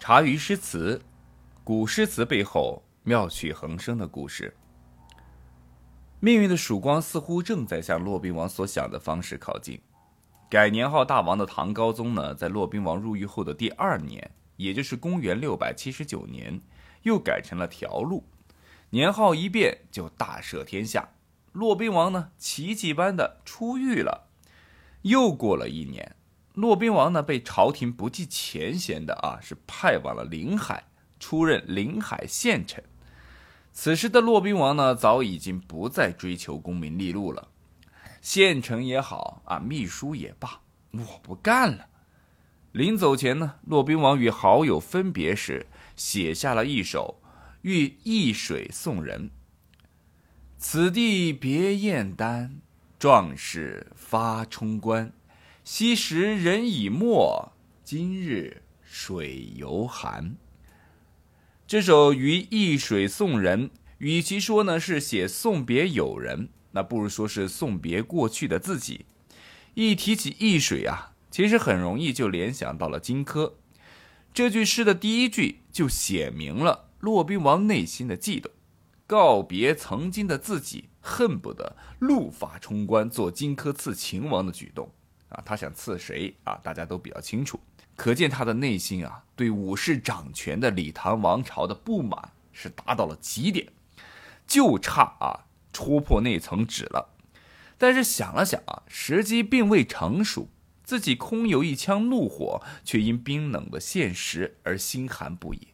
茶余诗词，古诗词背后妙趣横生的故事。命运的曙光似乎正在向骆宾王所想的方式靠近。改年号大王的唐高宗呢，在骆宾王入狱后的第二年，也就是公元六百七十九年，又改成了条路。年号一变，就大赦天下。骆宾王呢，奇迹般的出狱了。又过了一年，骆宾王呢，被朝廷不计前嫌的啊，是派往了临海，出任临海县丞。此时的骆宾王呢，早已经不再追求功名利禄了。县丞也好啊，秘书也罢，我不干了。临走前呢，骆宾王与好友分别时，写下了一首《欲易水送人》：“此地别燕丹，壮士发冲冠。昔时人已没，今日水犹寒。”这首《于易水送人》，与其说呢是写送别友人，那不如说是送别过去的自己。一提起易水啊，其实很容易就联想到了荆轲。这句诗的第一句就写明了骆宾王内心的悸动，告别曾经的自己，恨不得怒发冲冠，做荆轲刺秦王的举动啊！他想刺谁啊？大家都比较清楚。可见他的内心啊，对武士掌权的李唐王朝的不满是达到了极点，就差啊戳破那层纸了。但是想了想啊，时机并未成熟，自己空有一腔怒火，却因冰冷的现实而心寒不已。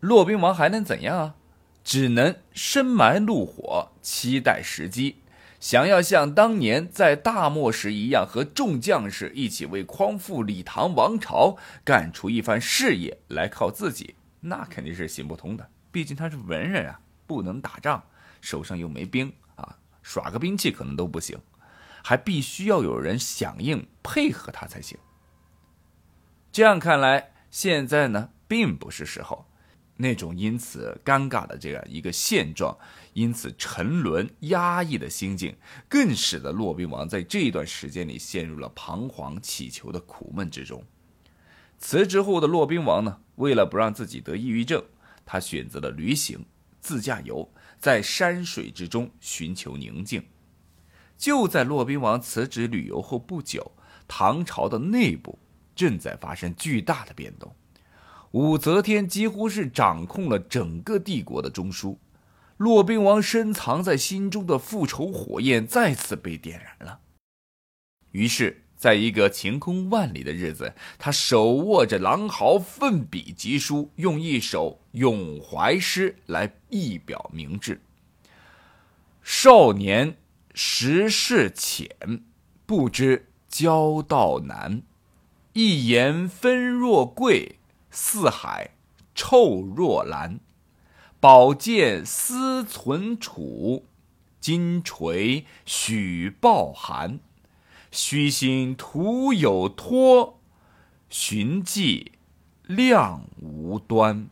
骆宾王还能怎样啊？只能深埋怒火，期待时机。想要像当年在大漠时一样，和众将士一起为匡复李唐王朝干出一番事业来，靠自己，那肯定是行不通的。毕竟他是文人啊，不能打仗，手上又没兵啊，耍个兵器可能都不行，还必须要有人响应配合他才行。这样看来，现在呢，并不是时候。那种因此尴尬的这样一个现状，因此沉沦压抑的心境，更使得骆宾王在这一段时间里陷入了彷徨乞求的苦闷之中。辞职后的骆宾王呢，为了不让自己得抑郁症，他选择了旅行，自驾游，在山水之中寻求宁静。就在骆宾王辞职旅游后不久，唐朝的内部正在发生巨大的变动。武则天几乎是掌控了整个帝国的中枢，骆宾王深藏在心中的复仇火焰再次被点燃了。于是，在一个晴空万里的日子，他手握着狼毫，奋笔疾书，用一首咏怀诗来一表明志：“少年识事浅，不知交道难，一言分若贵。”四海臭若兰，宝剑思存储，金锤许抱寒。虚心徒有托，寻迹亮无端。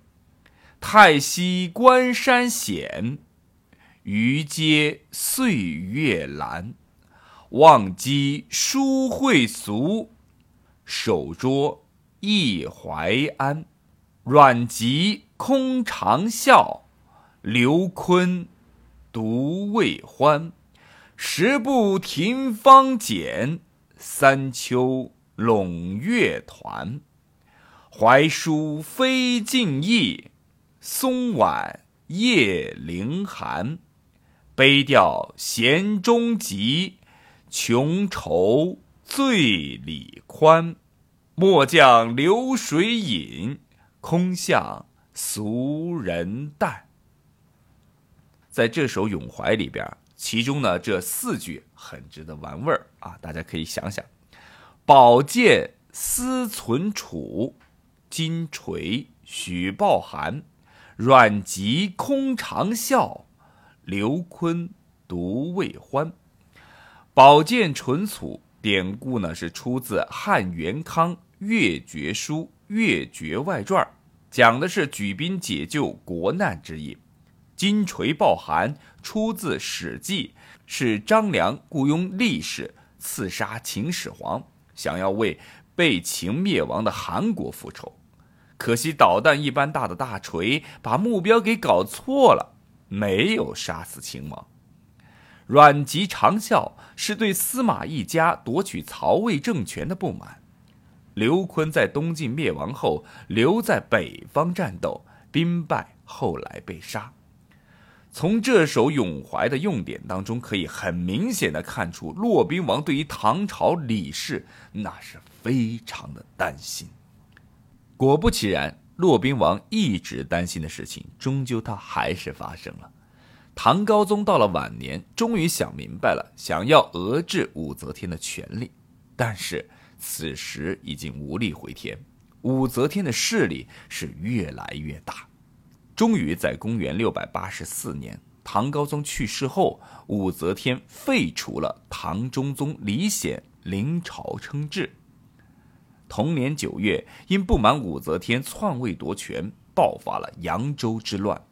太息关山险，余皆岁月难。忘机书会俗，手拙。忆怀安，阮籍空长啸，刘琨独未欢。十步亭芳简，三秋陇月团。怀书非尽意，松晚夜凌寒。悲调弦中急，穷愁醉里宽。末将流水饮，空向俗人淡。在这首咏怀里边，其中呢这四句很值得玩味儿啊！大家可以想想：宝剑思存储，金锤许抱寒，阮籍空长啸，刘琨独未欢。宝剑存储典故呢是出自汉元康。《越绝书·越绝外传》讲的是举兵解救国难之意。金锤抱寒出自《史记》，是张良雇佣力士刺杀秦始皇，想要为被秦灭亡的韩国复仇。可惜导弹一般大的大锤把目标给搞错了，没有杀死秦王。阮籍长啸是对司马一家夺取曹魏政权的不满。刘琨在东晋灭亡后留在北方战斗，兵败，后来被杀。从这首咏怀的用典当中，可以很明显的看出，骆宾王对于唐朝李氏那是非常的担心。果不其然，骆宾王一直担心的事情，终究他还是发生了。唐高宗到了晚年，终于想明白了，想要遏制武则天的权利，但是此时已经无力回天，武则天的势力是越来越大。终于在公元六百八十四年，唐高宗去世后，武则天废除了唐中宗李显临朝称制。同年九月，因不满武则天篡位夺权，爆发了扬州之乱。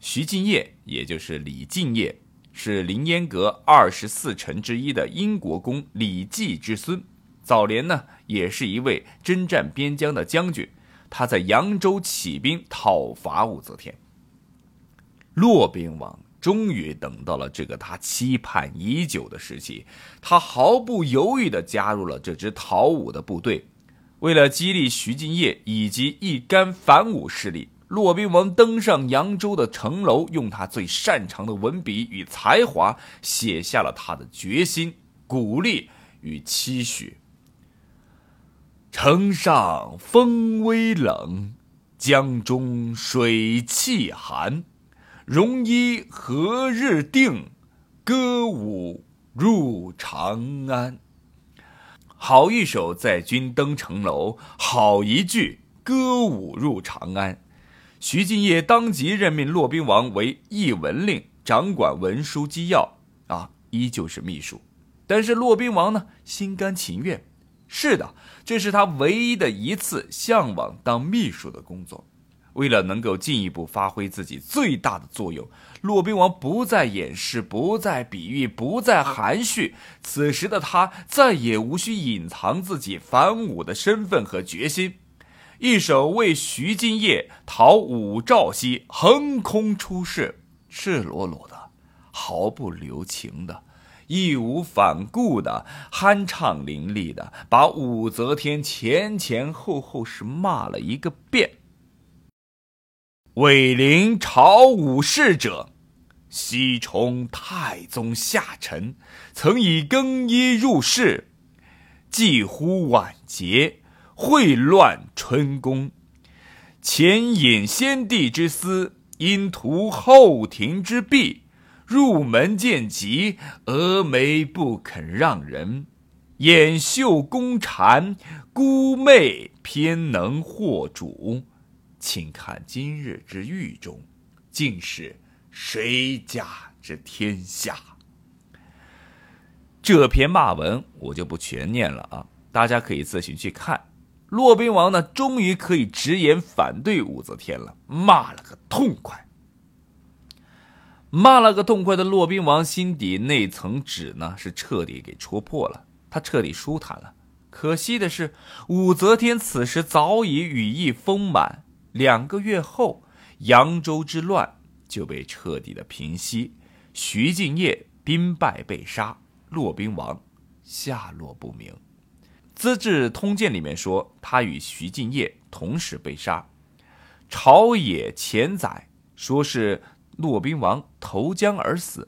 徐敬业，也就是李敬业，是凌烟阁二十四臣之一的英国公李绩之孙。早年呢，也是一位征战边疆的将军。他在扬州起兵讨伐武则天。骆宾王终于等到了这个他期盼已久的时期，他毫不犹豫地加入了这支讨武的部队。为了激励徐敬业以及一干反武势力，骆宾王登上扬州的城楼，用他最擅长的文笔与才华，写下了他的决心、鼓励与期许。城上风微冷，江中水气寒。戎衣何日定？歌舞入长安。好一首在军登城楼，好一句歌舞入长安。徐敬业当即任命骆宾王为议文令，掌管文书机要，啊，依旧是秘书。但是骆宾王呢，心甘情愿。是的，这是他唯一的一次向往当秘书的工作。为了能够进一步发挥自己最大的作用，骆宾王不再掩饰，不再比喻，不再含蓄。此时的他再也无需隐藏自己反武的身份和决心。一手为徐敬业讨武曌西，横空出世，赤裸裸的，毫不留情的。义无反顾的、酣畅淋漓的，把武则天前前后后是骂了一个遍。伟临朝武事者，西充太宗下臣，曾以更衣入室，几乎晚节，秽乱春宫，前引先帝之私，因图后庭之弊。入门见疾，峨眉不肯让人；掩袖宫蝉，孤媚偏能惑主。请看今日之狱中，竟是谁家之天下？这篇骂文我就不全念了啊，大家可以自行去看。骆宾王呢，终于可以直言反对武则天了，骂了个痛快。骂了个痛快的骆宾王心底那层纸呢，是彻底给戳破了，他彻底舒坦了。可惜的是，武则天此时早已羽翼丰满。两个月后，扬州之乱就被彻底的平息，徐敬业兵败被杀，骆宾王下落不明。《资治通鉴》里面说，他与徐敬业同时被杀。朝野前载说是。骆宾王投江而死，《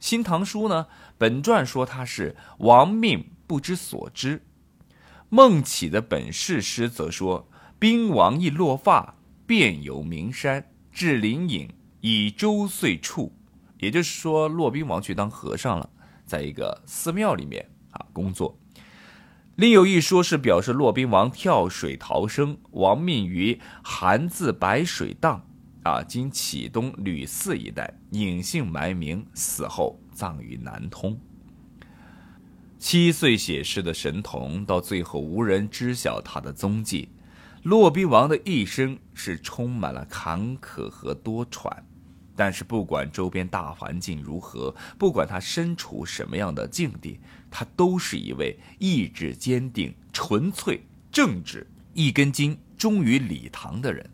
新唐书》呢本传说他是亡命不知所知，孟起的本事诗则说兵王一落发，遍游名山，至灵隐，以周岁处。也就是说，骆宾王去当和尚了，在一个寺庙里面啊工作。另有一说是表示骆宾王跳水逃生，亡命于韩字白水荡。啊，今启东吕四一带隐姓埋名，死后葬于南通。七岁写诗的神童，到最后无人知晓他的踪迹。骆宾王的一生是充满了坎坷和多舛，但是不管周边大环境如何，不管他身处什么样的境地，他都是一位意志坚定、纯粹、正直、一根筋。忠于李唐的人。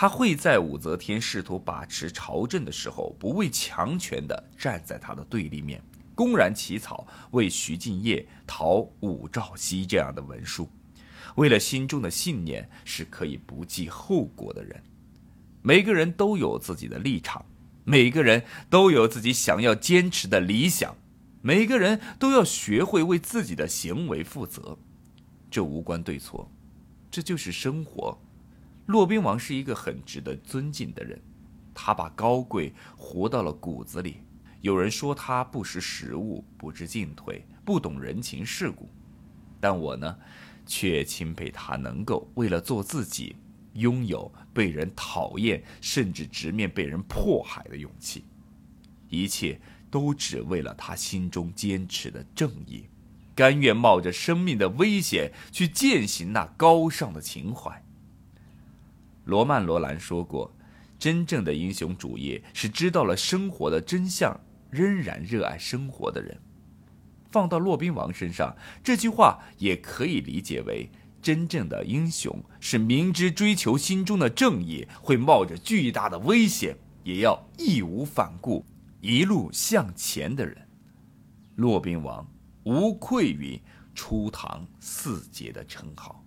他会在武则天试图把持朝政的时候，不畏强权的站在他的对立面，公然起草为徐敬业讨武曌西这样的文书。为了心中的信念，是可以不计后果的人。每个人都有自己的立场，每个人都有自己想要坚持的理想，每个人都要学会为自己的行为负责。这无关对错，这就是生活。骆宾王是一个很值得尊敬的人，他把高贵活到了骨子里。有人说他不识时务，不知进退，不懂人情世故，但我呢，却钦佩他能够为了做自己，拥有被人讨厌，甚至直面被人迫害的勇气。一切都只为了他心中坚持的正义，甘愿冒着生命的危险去践行那高尚的情怀。罗曼·罗兰说过：“真正的英雄主义是知道了生活的真相，仍然热爱生活的人。”放到骆宾王身上，这句话也可以理解为：真正的英雄是明知追求心中的正义会冒着巨大的危险，也要义无反顾一路向前的人。骆宾王无愧于初唐四杰的称号。